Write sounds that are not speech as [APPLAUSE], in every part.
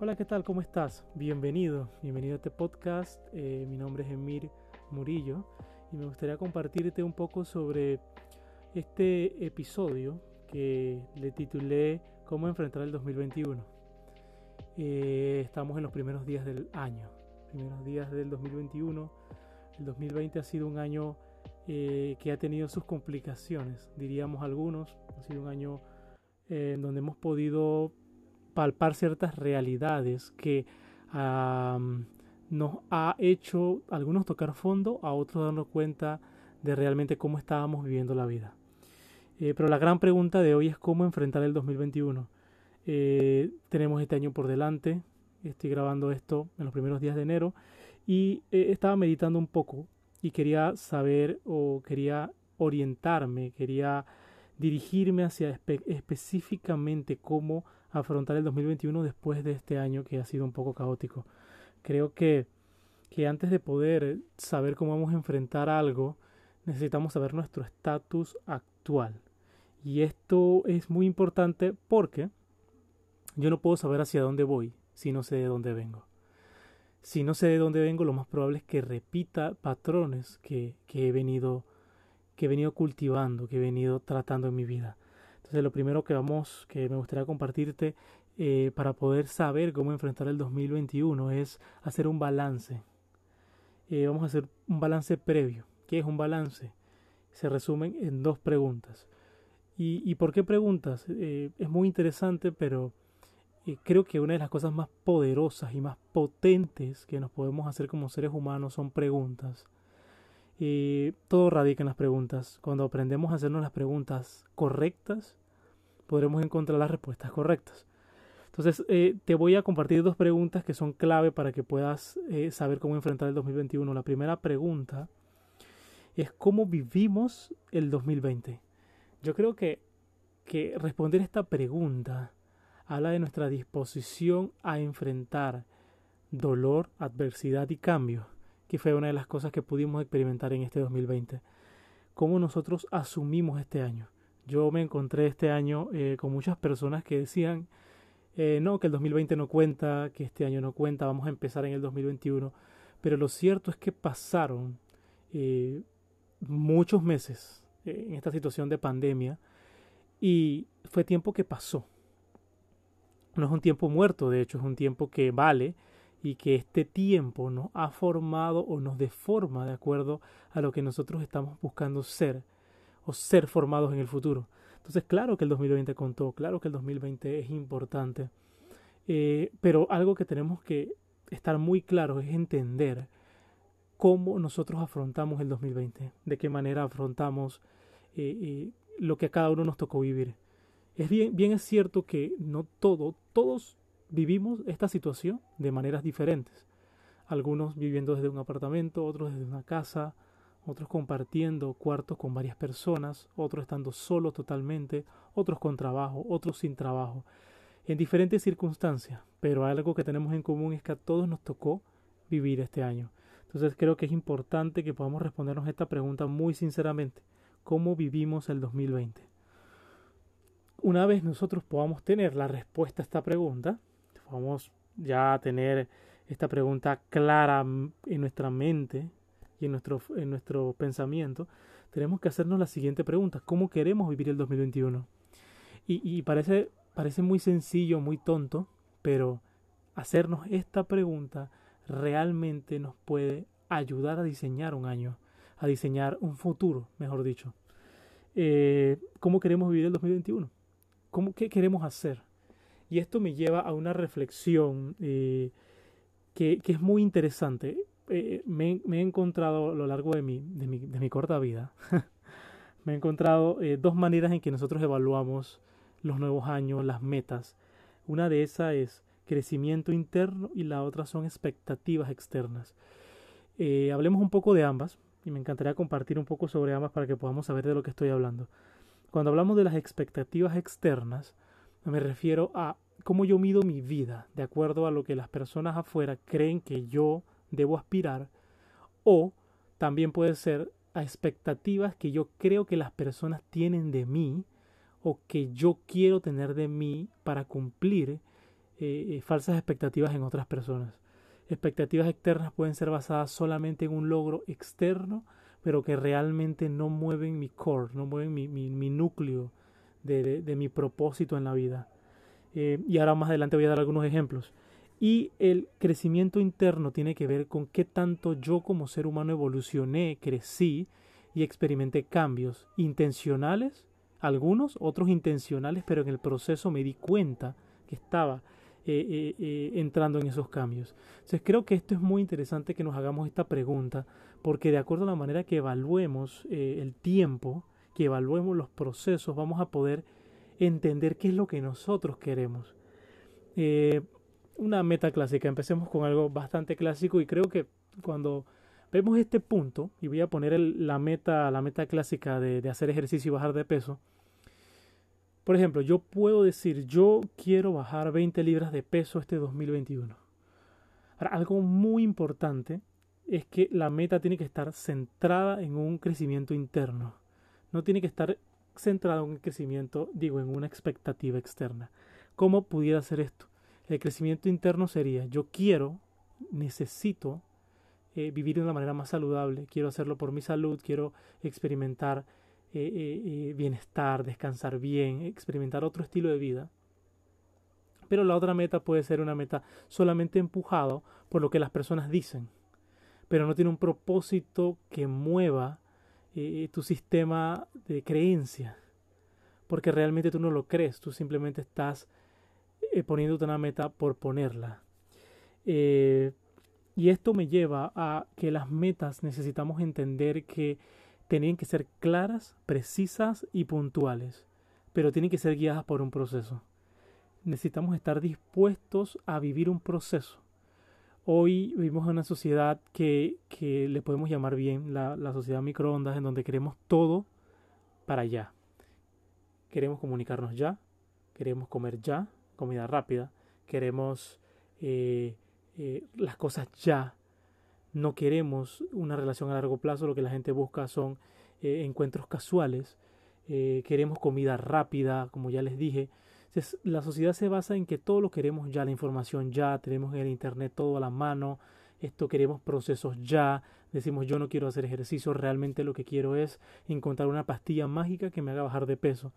Hola, ¿qué tal? ¿Cómo estás? Bienvenido, bienvenido a este podcast. Eh, mi nombre es Emir Murillo y me gustaría compartirte un poco sobre este episodio que le titulé Cómo enfrentar el 2021. Eh, estamos en los primeros días del año, primeros días del 2021. El 2020 ha sido un año eh, que ha tenido sus complicaciones, diríamos algunos. Ha sido un año en donde hemos podido palpar ciertas realidades que nos ha hecho algunos tocar fondo, a otros darnos cuenta de realmente cómo estábamos viviendo la vida. Eh, pero la gran pregunta de hoy es cómo enfrentar el 2021. Eh, tenemos este año por delante, estoy grabando esto en los primeros días de enero y eh, estaba meditando un poco y quería saber o quería orientarme, quería dirigirme hacia específicamente cómo afrontar el 2021 después de este año que ha sido un poco caótico. Creo que, que antes de poder saber cómo vamos a enfrentar algo, necesitamos saber nuestro estatus actual. Y esto es muy importante porque yo no puedo saber hacia dónde voy si no sé de dónde vengo. Si no sé de dónde vengo, lo más probable es que repita patrones que, que he venido que he venido cultivando, que he venido tratando en mi vida. Lo primero que vamos, que me gustaría compartirte eh, para poder saber cómo enfrentar el 2021 es hacer un balance. Eh, vamos a hacer un balance previo. ¿Qué es un balance? Se resumen en dos preguntas. ¿Y, y por qué preguntas? Eh, es muy interesante, pero creo que una de las cosas más poderosas y más potentes que nos podemos hacer como seres humanos son preguntas. Todo radica en las preguntas. Cuando aprendemos a hacernos las preguntas correctas, podremos encontrar las respuestas correctas. Entonces, eh, te voy a compartir dos preguntas que son clave para que puedas eh, saber cómo enfrentar el 2021. La primera pregunta es cómo vivimos el 2020. Yo creo que, que responder esta pregunta habla de nuestra disposición a enfrentar dolor, adversidad y cambio que fue una de las cosas que pudimos experimentar en este 2020. Cómo nosotros asumimos este año. Yo me encontré este año eh, con muchas personas que decían, eh, no, que el 2020 no cuenta, que este año no cuenta, vamos a empezar en el 2021. Pero lo cierto es que pasaron eh, muchos meses en esta situación de pandemia y fue tiempo que pasó. No es un tiempo muerto, de hecho es un tiempo que vale y que este tiempo nos ha formado o nos deforma de acuerdo a lo que nosotros estamos buscando ser o ser formados en el futuro. Entonces, claro que el 2020 contó, claro que el 2020 es importante, eh, pero algo que tenemos que estar muy claro es entender cómo nosotros afrontamos el 2020, de qué manera afrontamos eh, lo que a cada uno nos tocó vivir. Es bien, bien es cierto que no todo, todos vivimos esta situación de maneras diferentes. Algunos viviendo desde un apartamento, otros desde una casa, otros compartiendo cuartos con varias personas, otros estando solos totalmente, otros con trabajo, otros sin trabajo, en diferentes circunstancias, pero algo que tenemos en común es que a todos nos tocó vivir este año. Entonces creo que es importante que podamos respondernos esta pregunta muy sinceramente. ¿Cómo vivimos el 2020? Una vez nosotros podamos tener la respuesta a esta pregunta, vamos ya tener esta pregunta clara en nuestra mente y en nuestro, en nuestro pensamiento, tenemos que hacernos la siguiente pregunta. ¿Cómo queremos vivir el 2021? Y, y parece, parece muy sencillo, muy tonto, pero hacernos esta pregunta realmente nos puede ayudar a diseñar un año, a diseñar un futuro, mejor dicho. Eh, ¿Cómo queremos vivir el 2021? ¿Cómo, ¿Qué queremos hacer? Y esto me lleva a una reflexión eh, que, es muy interesante. Eh, me, he encontrado a lo largo de mi, de mi, corta vida, [LAUGHS] me he encontrado eh, dos maneras en que nosotros evaluamos los nuevos años, las metas. Una de esas es crecimiento interno y la otra son expectativas externas. hablemos un poco de ambas y me encantaría compartir un poco sobre ambas para que podamos saber de lo que estoy hablando. Cuando hablamos de las expectativas externas, me refiero a cómo yo mido mi vida de acuerdo a lo que las personas afuera creen que yo debo aspirar o también puede ser a expectativas que yo creo que las personas tienen de mí o que yo quiero tener de mí para cumplir eh, falsas expectativas en otras personas. Expectativas externas pueden ser basadas solamente en un logro externo, pero que realmente no mueven mi core, no mueven mi, mi, núcleo de, de, mi propósito en la vida. Eh, y ahora más adelante voy a dar algunos ejemplos. Y el crecimiento interno tiene que ver con qué tanto yo como ser humano evolucioné, crecí y experimenté cambios intencionales, algunos, otros intencionales, pero en el proceso me di cuenta que estaba eh, eh, eh, entrando en esos cambios. Entonces creo que esto es muy interesante que nos hagamos esta pregunta, porque de acuerdo a la manera que evaluemos el tiempo, que evaluemos los procesos, vamos a poder entender qué es lo que nosotros queremos. Una meta clásica, empecemos con algo bastante clásico y creo que cuando vemos este punto, y voy a poner la, meta, la meta clásica de hacer ejercicio y bajar de peso, por ejemplo, yo puedo decir, yo quiero bajar 20 libras de peso este 2021. Ahora, algo muy importante es que la meta tiene que estar centrada en un crecimiento interno. No tiene que estar centrada en un crecimiento, digo, en una expectativa externa. ¿Cómo pudiera ser esto? El crecimiento interno sería, yo quiero, necesito eh, vivir de una manera más saludable, quiero hacerlo por mi salud, quiero experimentar eh, eh, bienestar, descansar bien, experimentar otro estilo de vida. Pero la otra meta puede ser una meta solamente empujado por lo que las personas dicen, pero no tiene un propósito que mueva tu sistema de creencia, porque realmente tú no lo crees, tú simplemente estás poniéndote una meta por ponerla. y esto me lleva a que las metas necesitamos entender que tenían que ser claras, precisas y puntuales, pero tienen que ser guiadas por un proceso. Necesitamos estar dispuestos a vivir un proceso. Hoy vivimos en una sociedad que, que le podemos llamar bien la, la sociedad microondas, en donde queremos todo para allá. Queremos comunicarnos ya, queremos comer ya, comida rápida, queremos eh, eh, las cosas ya, no queremos una relación a largo plazo, lo que la gente busca son eh, encuentros casuales, eh, queremos comida rápida, como ya les dije. la sociedad se basa en que todo lo queremos ya, la información ya, tenemos en el Internet todo a la mano, esto queremos procesos ya, decimos yo no quiero hacer ejercicio, realmente lo que quiero es encontrar una pastilla mágica que me haga bajar de peso.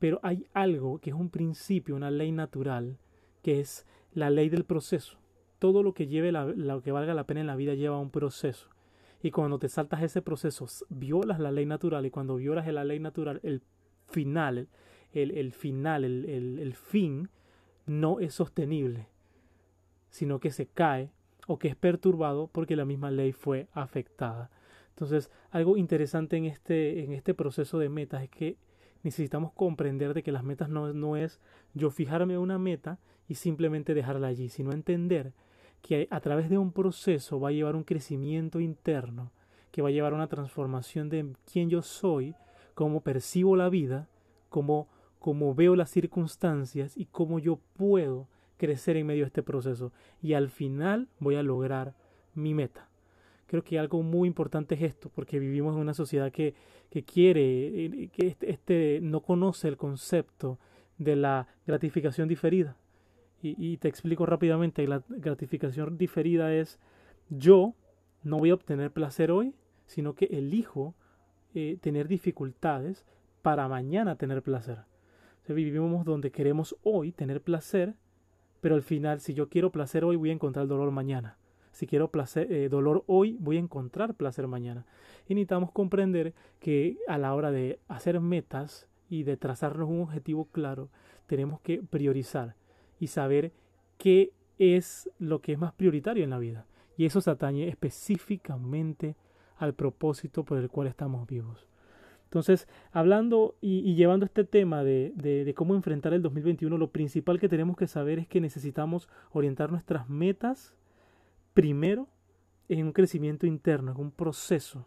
Pero hay algo que es un principio, una ley natural, que es la ley del proceso todo lo que lleve lo que valga la pena en la vida lleva un proceso. Y cuando te saltas ese proceso, violas la ley natural. Y cuando violas la ley natural, el final, el, el final, el, el, el fin, no es sostenible, sino que se cae o que es perturbado porque la misma ley fue afectada. Entonces, algo interesante en este, en este proceso de metas es que necesitamos comprender de que las metas no, no es yo fijarme una meta y simplemente dejarla allí, sino entender que a través de un proceso va a llevar un crecimiento interno, que va a llevar una transformación de quién yo soy, cómo percibo la vida, cómo, cómo veo las circunstancias y cómo yo puedo crecer en medio de este proceso. Y al final voy a lograr mi meta. Creo que algo muy importante es esto, porque vivimos en una sociedad que, que quiere, eh, que este, este no conoce el concepto de la gratificación diferida. Y, te explico rápidamente, la gratificación diferida es yo no voy a obtener placer hoy, sino que elijo eh, tener dificultades para mañana tener placer. vivimos donde queremos hoy tener placer, pero al final si yo quiero placer hoy voy a encontrar dolor mañana. Si quiero placer, eh, dolor hoy, voy a encontrar placer mañana. Y necesitamos comprender que a la hora de hacer metas y de trazarnos un objetivo claro, tenemos que priorizar y saber qué es lo que es más prioritario en la vida. Y eso se atañe específicamente al propósito por el cual estamos vivos. Entonces, hablando y, llevando este tema de, de, cómo enfrentar el 2021, lo principal que tenemos que saber es que necesitamos orientar nuestras metas primero en un crecimiento interno, en un proceso,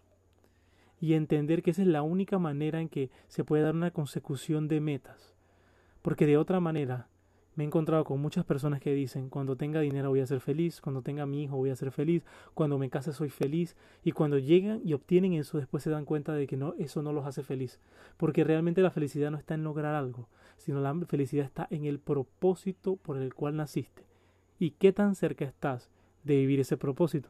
y entender que esa es la única manera en que se puede dar una consecución de metas. Porque de otra manera, me he encontrado con muchas personas que dicen, cuando tenga dinero voy a ser feliz, cuando tenga mi hijo voy a ser feliz, cuando me case soy feliz, y cuando llegan y obtienen eso, después se dan cuenta de que no, eso no los hace feliz, porque realmente la felicidad no está en lograr algo, sino la felicidad está en el propósito por el cual naciste y qué tan cerca estás de vivir ese propósito.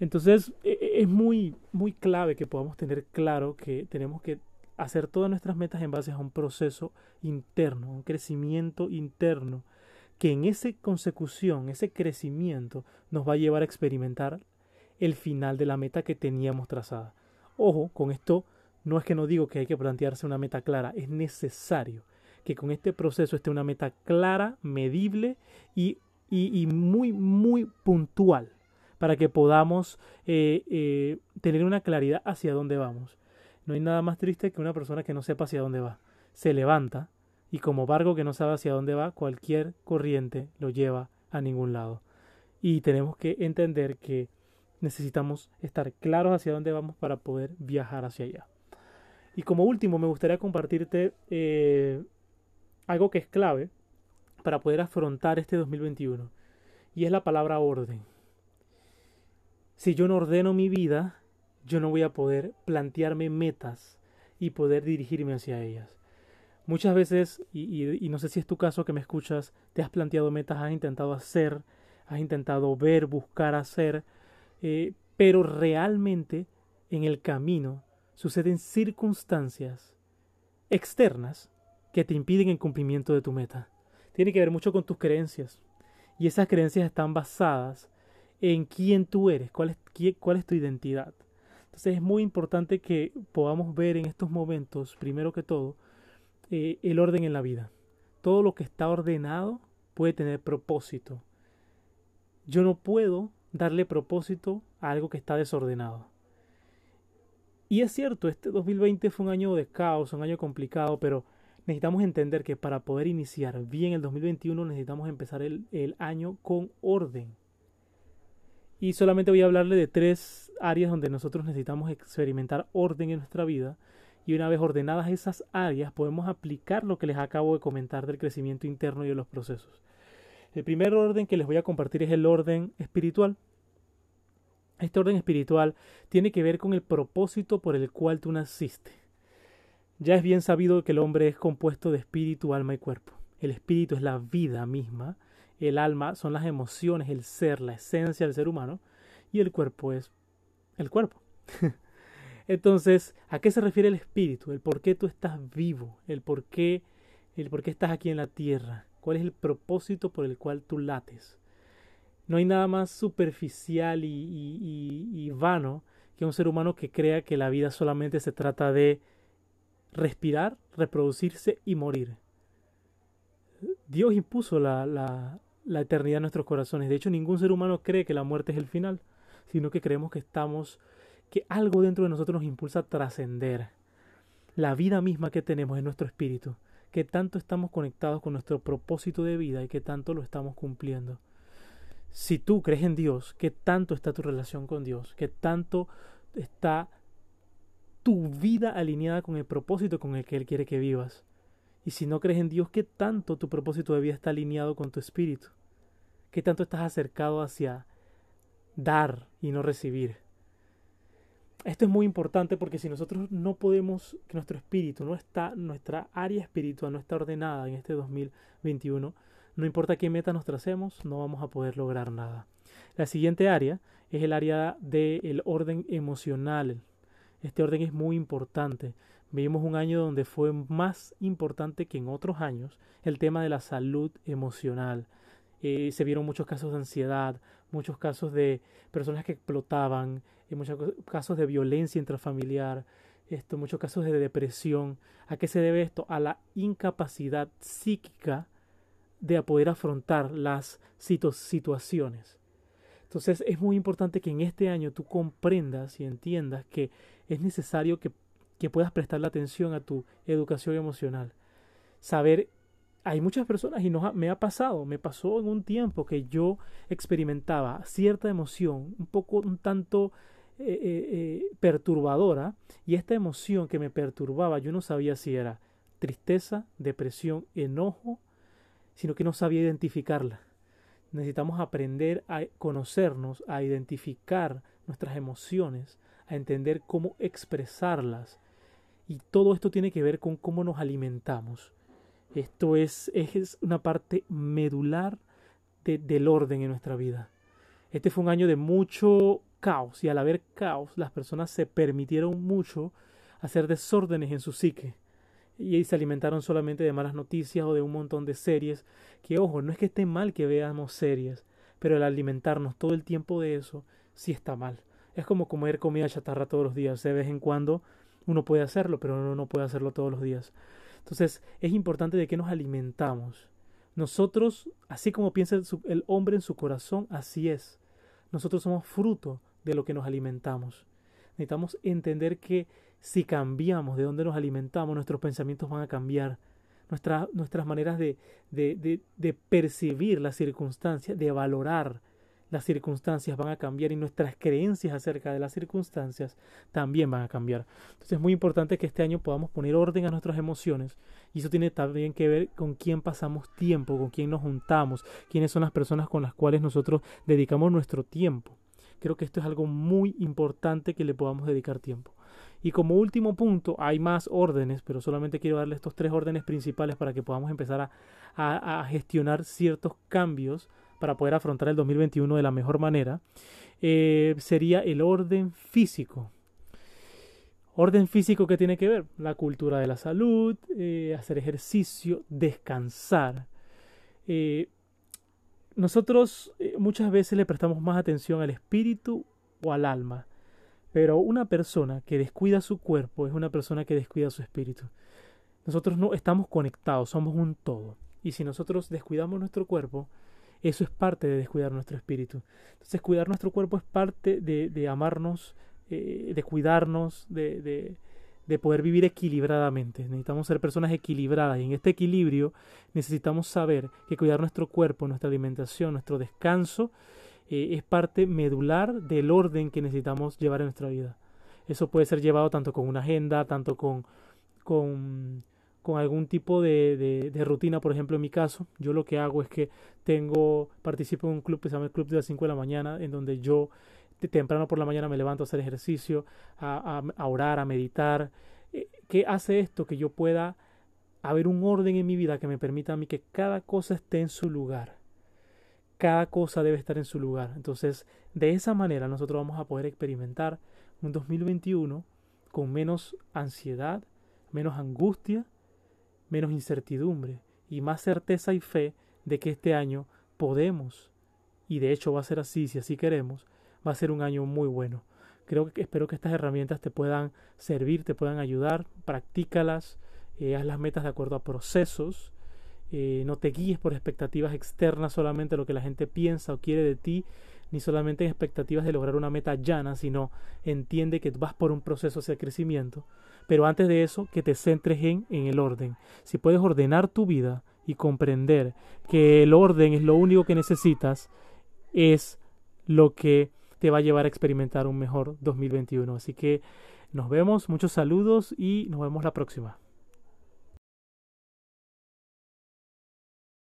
Entonces e, e, es muy, muy clave que podamos tener claro que tenemos que hacer todas nuestras metas en base a un proceso interno, un crecimiento interno, que en esa consecución, ese crecimiento, nos va a llevar a experimentar el final de la meta que teníamos trazada. Ojo, con esto no es que no digo que hay que plantearse una meta clara, es necesario que con este proceso esté una meta clara, medible y, y, muy, muy puntual para que podamos eh, eh, tener una claridad hacia dónde vamos. No hay nada más triste que una persona que no sepa hacia dónde va. Se levanta y como barco que no sabe hacia dónde va, cualquier corriente lo lleva a ningún lado. Y tenemos que entender que necesitamos estar claros hacia dónde vamos para poder viajar hacia allá. Y como último, me gustaría compartirte eh, algo que es clave para poder afrontar este 2021. Y es la palabra orden. Si yo no ordeno mi vida, yo no voy a poder plantearme metas y poder dirigirme hacia ellas. Muchas veces, y, no sé si es tu caso que me escuchas, te has planteado metas, has intentado hacer, has intentado ver, buscar hacer, eh, pero realmente en el camino suceden circunstancias externas que te impiden el cumplimiento de tu meta. Tiene que ver mucho con tus creencias. Y esas creencias están basadas en quién tú eres, cuál es, cuál es tu identidad. Entonces es muy importante que podamos ver en estos momentos, primero que todo, eh, el orden en la vida. Todo lo que está ordenado puede tener propósito. Yo no puedo darle propósito a algo que está desordenado. Y es cierto, este 2020 fue un año de caos, un año complicado, pero necesitamos entender que para poder iniciar bien el 2021 necesitamos empezar el, año con orden. Y solamente voy a hablarle de tres áreas donde nosotros necesitamos experimentar orden en nuestra vida. Y una vez ordenadas esas áreas, podemos aplicar lo que les acabo de comentar del crecimiento interno y de los procesos. El primer orden que les voy a compartir es el orden espiritual. Este orden espiritual tiene que ver con el propósito por el cual tú naciste. Ya es bien sabido que el hombre es compuesto de espíritu, alma y cuerpo. El espíritu es la vida misma el alma son las emociones, el ser, la esencia del ser humano, y el cuerpo es el cuerpo. [LAUGHS] Entonces, ¿a qué se refiere el espíritu? El por qué tú estás vivo, el por qué, el por qué estás aquí en la tierra, cuál es el propósito por el cual tú lates. No hay nada más superficial y, y, y vano que un ser humano que crea que la vida solamente se trata de respirar, reproducirse y morir. Dios impuso la, la, eternidad en nuestros corazones. De hecho, ningún ser humano cree que la muerte es el final, sino que creemos que estamos, que algo dentro de nosotros nos impulsa a trascender. La vida misma que tenemos en nuestro espíritu, que tanto estamos conectados con nuestro propósito de vida y que tanto lo estamos cumpliendo. Si tú crees en Dios, ¿qué tanto está tu relación con Dios? ¿Qué tanto está tu vida alineada con el propósito con el que Él quiere que vivas? Y si no crees en Dios, ¿qué tanto tu propósito de vida está alineado con tu espíritu? ¿Qué tanto estás acercado hacia dar y no recibir? Esto es muy importante porque si nosotros no podemos, que nuestro espíritu no está, nuestra área espiritual no está ordenada en este 2021, no importa qué meta nos tracemos, no vamos a poder lograr nada. La siguiente área es el área del orden emocional. Este orden es muy importante Vivimos un año donde fue más importante que en otros años el tema de la salud emocional. Eh, se vieron muchos casos de ansiedad, muchos casos de personas que explotaban, eh, muchos casos de violencia intrafamiliar, muchos casos de depresión. ¿A qué se debe esto? A la incapacidad psíquica de poder afrontar las situaciones. Entonces es muy importante que en este año tú comprendas y entiendas que es necesario que que puedas prestarle atención a tu educación emocional. Saber, hay muchas personas y nos me ha pasado, me pasó en un tiempo que yo experimentaba cierta emoción, un poco, un tanto eh, eh, eh, perturbadora, y esta emoción que me perturbaba, yo no sabía si era tristeza, depresión, enojo, sino que no sabía identificarla. Necesitamos aprender a conocernos, a identificar nuestras emociones, a entender cómo expresarlas y todo esto tiene que ver con cómo nos alimentamos. Esto es, es una parte medular del orden en nuestra vida. Este fue un año de mucho caos y al haber caos las personas se permitieron mucho hacer desórdenes en su psique y se alimentaron solamente de malas noticias o de un montón de series que ojo, no es que esté mal que veamos series, pero el alimentarnos todo el tiempo de eso sí está mal. Es como comer comida chatarra todos los días, de vez en cuando uno puede hacerlo, pero uno no puede hacerlo todos los días. Entonces es importante de que nos alimentamos. Nosotros, así como piensa el hombre en su corazón, así es. Nosotros somos fruto de lo que nos alimentamos. Necesitamos entender que si cambiamos de dónde nos alimentamos, nuestros pensamientos van a cambiar. nuestras maneras de, de, de, percibir las circunstancias, de valorar las circunstancias van a cambiar y nuestras creencias acerca de las circunstancias también van a cambiar. Entonces es muy importante que este año podamos poner orden a nuestras emociones y eso tiene también que ver con quién pasamos tiempo, con quién nos juntamos, quiénes son las personas con las cuales nosotros dedicamos nuestro tiempo. Creo que esto es algo muy importante que le podamos dedicar tiempo. Y como último punto, hay más órdenes, pero solamente quiero darle estos tres órdenes principales para que podamos empezar a, gestionar ciertos cambios para poder afrontar el 2021 de la mejor manera, eh, sería el orden físico. Orden físico que tiene que ver la cultura de la salud, eh, hacer ejercicio, descansar. Eh, nosotros muchas veces le prestamos más atención al espíritu o al alma, pero una persona que descuida su cuerpo es una persona que descuida su espíritu. Nosotros no estamos conectados, somos un todo. Y si nosotros descuidamos nuestro cuerpo, eso es parte de descuidar nuestro espíritu. Entonces cuidar nuestro cuerpo es parte de, de amarnos, eh, de cuidarnos, de, de, de, poder vivir equilibradamente. Necesitamos ser personas equilibradas y en este equilibrio necesitamos saber que cuidar nuestro cuerpo, nuestra alimentación, nuestro descanso eh, es parte medular del orden que necesitamos llevar en nuestra vida. Eso puede ser llevado tanto con una agenda, tanto con, con con algún tipo de, de, rutina, por ejemplo, en mi caso, yo lo que hago es que tengo, participo en un club que se llama el Club de las 5 de la mañana, en donde yo temprano por la mañana me levanto a hacer ejercicio, a, a, orar, a meditar. Eh, ¿Qué hace esto? Que yo pueda haber un orden en mi vida que me permita a mí que cada cosa esté en su lugar. Cada cosa debe estar en su lugar. Entonces, de esa manera nosotros vamos a poder experimentar un 2021 con menos ansiedad, menos angustia menos incertidumbre y más certeza y fe de que este año podemos, y de hecho va a ser así si así queremos, va a ser un año muy bueno. Creo que espero que estas herramientas te puedan servir, te puedan ayudar, practícalas, eh, haz las metas de acuerdo a procesos, eh, no te guíes por expectativas externas solamente lo que la gente piensa o quiere de ti, ni solamente en expectativas de lograr una meta llana, sino entiende que vas por un proceso hacia crecimiento. Pero antes de eso, que te centres en, en el orden. Si puedes ordenar tu vida y comprender que el orden es lo único que necesitas, es lo que te va a llevar a experimentar un mejor 2021. Así que nos vemos, muchos saludos y nos vemos la próxima.